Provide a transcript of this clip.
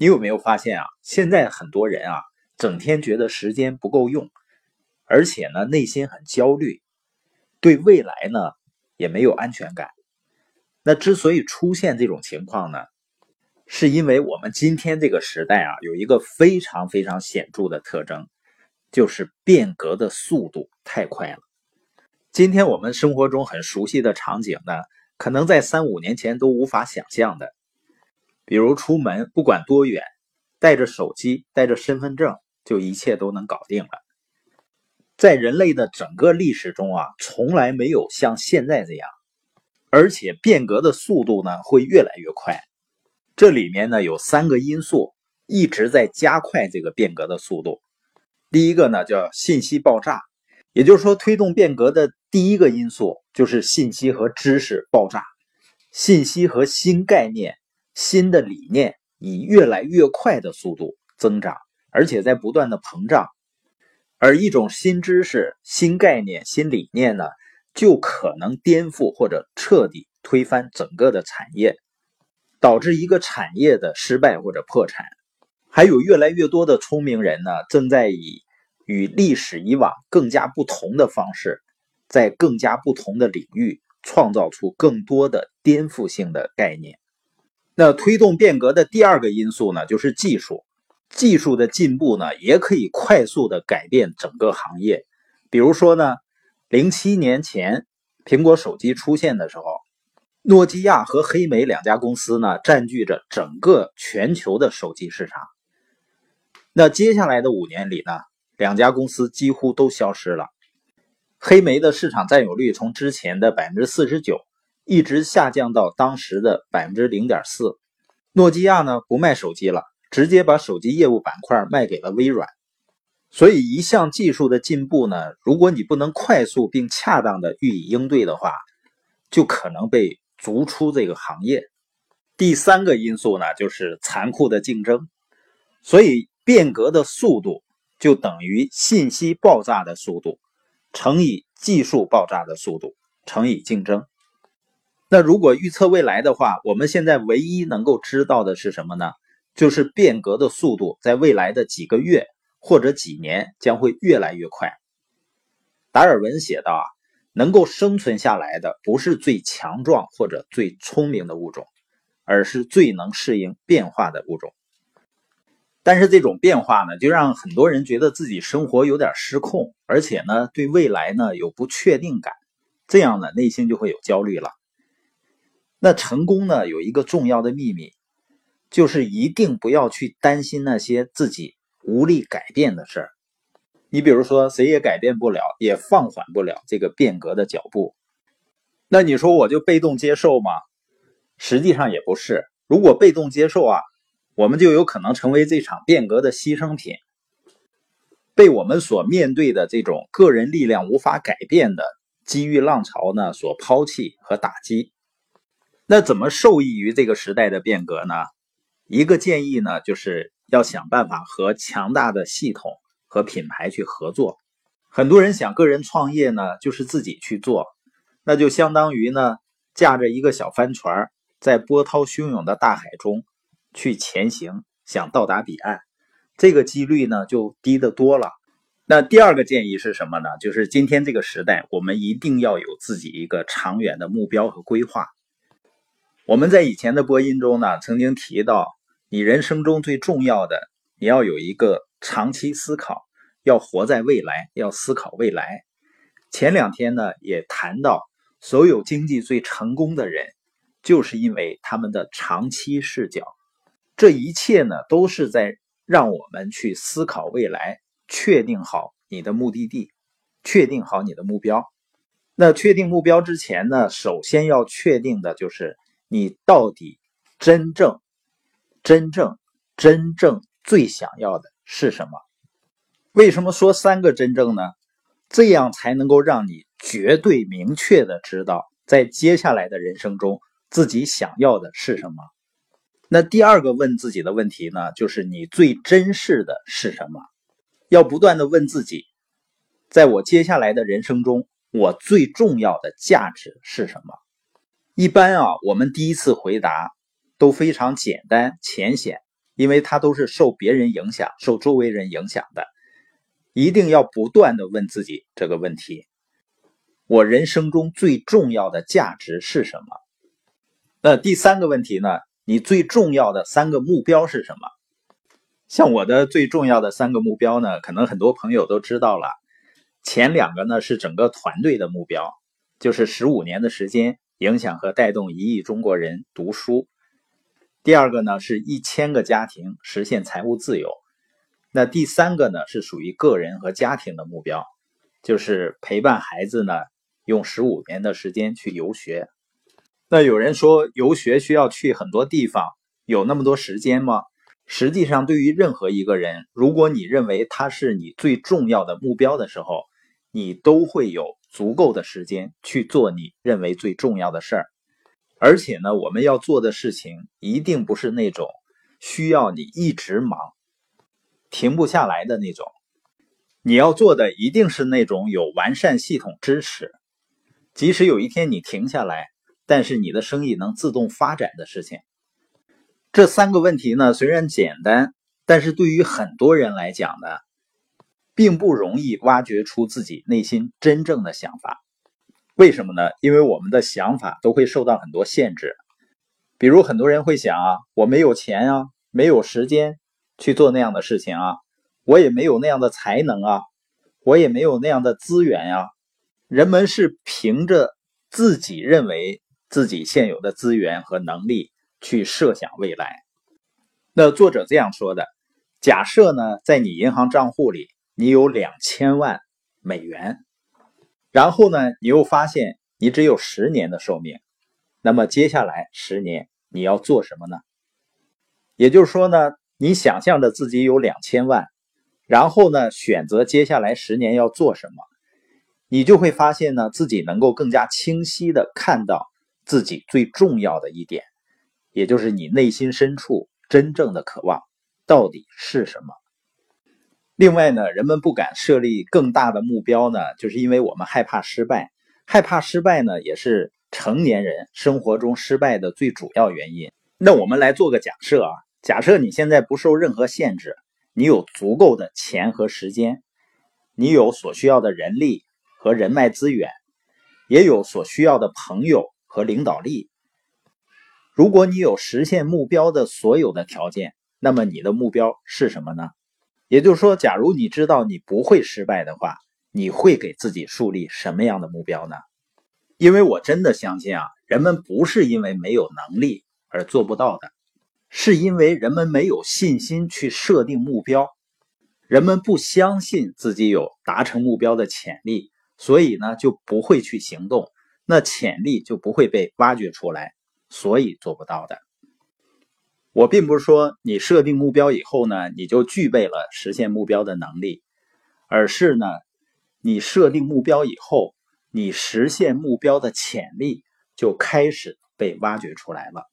你有没有发现啊？现在很多人啊，整天觉得时间不够用，而且呢，内心很焦虑，对未来呢也没有安全感。那之所以出现这种情况呢，是因为我们今天这个时代啊，有一个非常非常显著的特征，就是变革的速度太快了。今天我们生活中很熟悉的场景呢，可能在三五年前都无法想象的。比如出门不管多远，带着手机、带着身份证，就一切都能搞定了。在人类的整个历史中啊，从来没有像现在这样，而且变革的速度呢会越来越快。这里面呢有三个因素一直在加快这个变革的速度。第一个呢叫信息爆炸，也就是说推动变革的第一个因素就是信息和知识爆炸，信息和新概念。新的理念以越来越快的速度增长，而且在不断的膨胀，而一种新知识、新概念、新理念呢，就可能颠覆或者彻底推翻整个的产业，导致一个产业的失败或者破产。还有越来越多的聪明人呢，正在以与历史以往更加不同的方式，在更加不同的领域创造出更多的颠覆性的概念。那推动变革的第二个因素呢，就是技术。技术的进步呢，也可以快速的改变整个行业。比如说呢，零七年前苹果手机出现的时候，诺基亚和黑莓两家公司呢，占据着整个全球的手机市场。那接下来的五年里呢，两家公司几乎都消失了。黑莓的市场占有率从之前的百分之四十九。一直下降到当时的百分之零点四。诺基亚呢不卖手机了，直接把手机业务板块卖给了微软。所以一项技术的进步呢，如果你不能快速并恰当的予以应对的话，就可能被逐出这个行业。第三个因素呢，就是残酷的竞争。所以变革的速度就等于信息爆炸的速度乘以技术爆炸的速度乘以竞争。那如果预测未来的话，我们现在唯一能够知道的是什么呢？就是变革的速度在未来的几个月或者几年将会越来越快。达尔文写道啊，能够生存下来的不是最强壮或者最聪明的物种，而是最能适应变化的物种。但是这种变化呢，就让很多人觉得自己生活有点失控，而且呢，对未来呢有不确定感，这样呢，内心就会有焦虑了。那成功呢？有一个重要的秘密，就是一定不要去担心那些自己无力改变的事儿。你比如说，谁也改变不了，也放缓不了这个变革的脚步。那你说我就被动接受吗？实际上也不是。如果被动接受啊，我们就有可能成为这场变革的牺牲品，被我们所面对的这种个人力量无法改变的机遇浪潮呢所抛弃和打击。那怎么受益于这个时代的变革呢？一个建议呢，就是要想办法和强大的系统和品牌去合作。很多人想个人创业呢，就是自己去做，那就相当于呢，驾着一个小帆船，在波涛汹涌的大海中去前行，想到达彼岸，这个几率呢就低得多了。那第二个建议是什么呢？就是今天这个时代，我们一定要有自己一个长远的目标和规划。我们在以前的播音中呢，曾经提到，你人生中最重要的，你要有一个长期思考，要活在未来，要思考未来。前两天呢，也谈到，所有经济最成功的人，就是因为他们的长期视角。这一切呢，都是在让我们去思考未来，确定好你的目的地，确定好你的目标。那确定目标之前呢，首先要确定的就是。你到底真正、真正、真正最想要的是什么？为什么说三个真正呢？这样才能够让你绝对明确的知道，在接下来的人生中自己想要的是什么。那第二个问自己的问题呢，就是你最珍视的是什么？要不断的问自己，在我接下来的人生中，我最重要的价值是什么？一般啊，我们第一次回答都非常简单浅显，因为它都是受别人影响、受周围人影响的。一定要不断的问自己这个问题：我人生中最重要的价值是什么？那第三个问题呢？你最重要的三个目标是什么？像我的最重要的三个目标呢，可能很多朋友都知道了。前两个呢是整个团队的目标，就是十五年的时间影响和带动一亿中国人读书。第二个呢是一千个家庭实现财务自由。那第三个呢是属于个人和家庭的目标，就是陪伴孩子呢用十五年的时间去游学。那有人说游学需要去很多地方，有那么多时间吗？实际上，对于任何一个人，如果你认为他是你最重要的目标的时候，你都会有足够的时间去做你认为最重要的事儿。而且呢，我们要做的事情一定不是那种需要你一直忙、停不下来的那种。你要做的一定是那种有完善系统支持，即使有一天你停下来。但是你的生意能自动发展的事情，这三个问题呢，虽然简单，但是对于很多人来讲呢，并不容易挖掘出自己内心真正的想法。为什么呢？因为我们的想法都会受到很多限制。比如很多人会想啊，我没有钱啊，没有时间去做那样的事情啊，我也没有那样的才能啊，我也没有那样的资源呀。人们是凭着自己认为。自己现有的资源和能力去设想未来。那作者这样说的：假设呢，在你银行账户里你有两千万美元，然后呢，你又发现你只有十年的寿命，那么接下来十年你要做什么呢？也就是说呢，你想象着自己有两千万，然后呢，选择接下来十年要做什么，你就会发现呢，自己能够更加清晰的看到。自己最重要的一点，也就是你内心深处真正的渴望到底是什么？另外呢，人们不敢设立更大的目标呢，就是因为我们害怕失败。害怕失败呢，也是成年人生活中失败的最主要原因。那我们来做个假设啊，假设你现在不受任何限制，你有足够的钱和时间，你有所需要的人力和人脉资源，也有所需要的朋友。和领导力。如果你有实现目标的所有的条件，那么你的目标是什么呢？也就是说，假如你知道你不会失败的话，你会给自己树立什么样的目标呢？因为我真的相信啊，人们不是因为没有能力而做不到的，是因为人们没有信心去设定目标，人们不相信自己有达成目标的潜力，所以呢就不会去行动。那潜力就不会被挖掘出来，所以做不到的。我并不是说你设定目标以后呢，你就具备了实现目标的能力，而是呢，你设定目标以后，你实现目标的潜力就开始被挖掘出来了。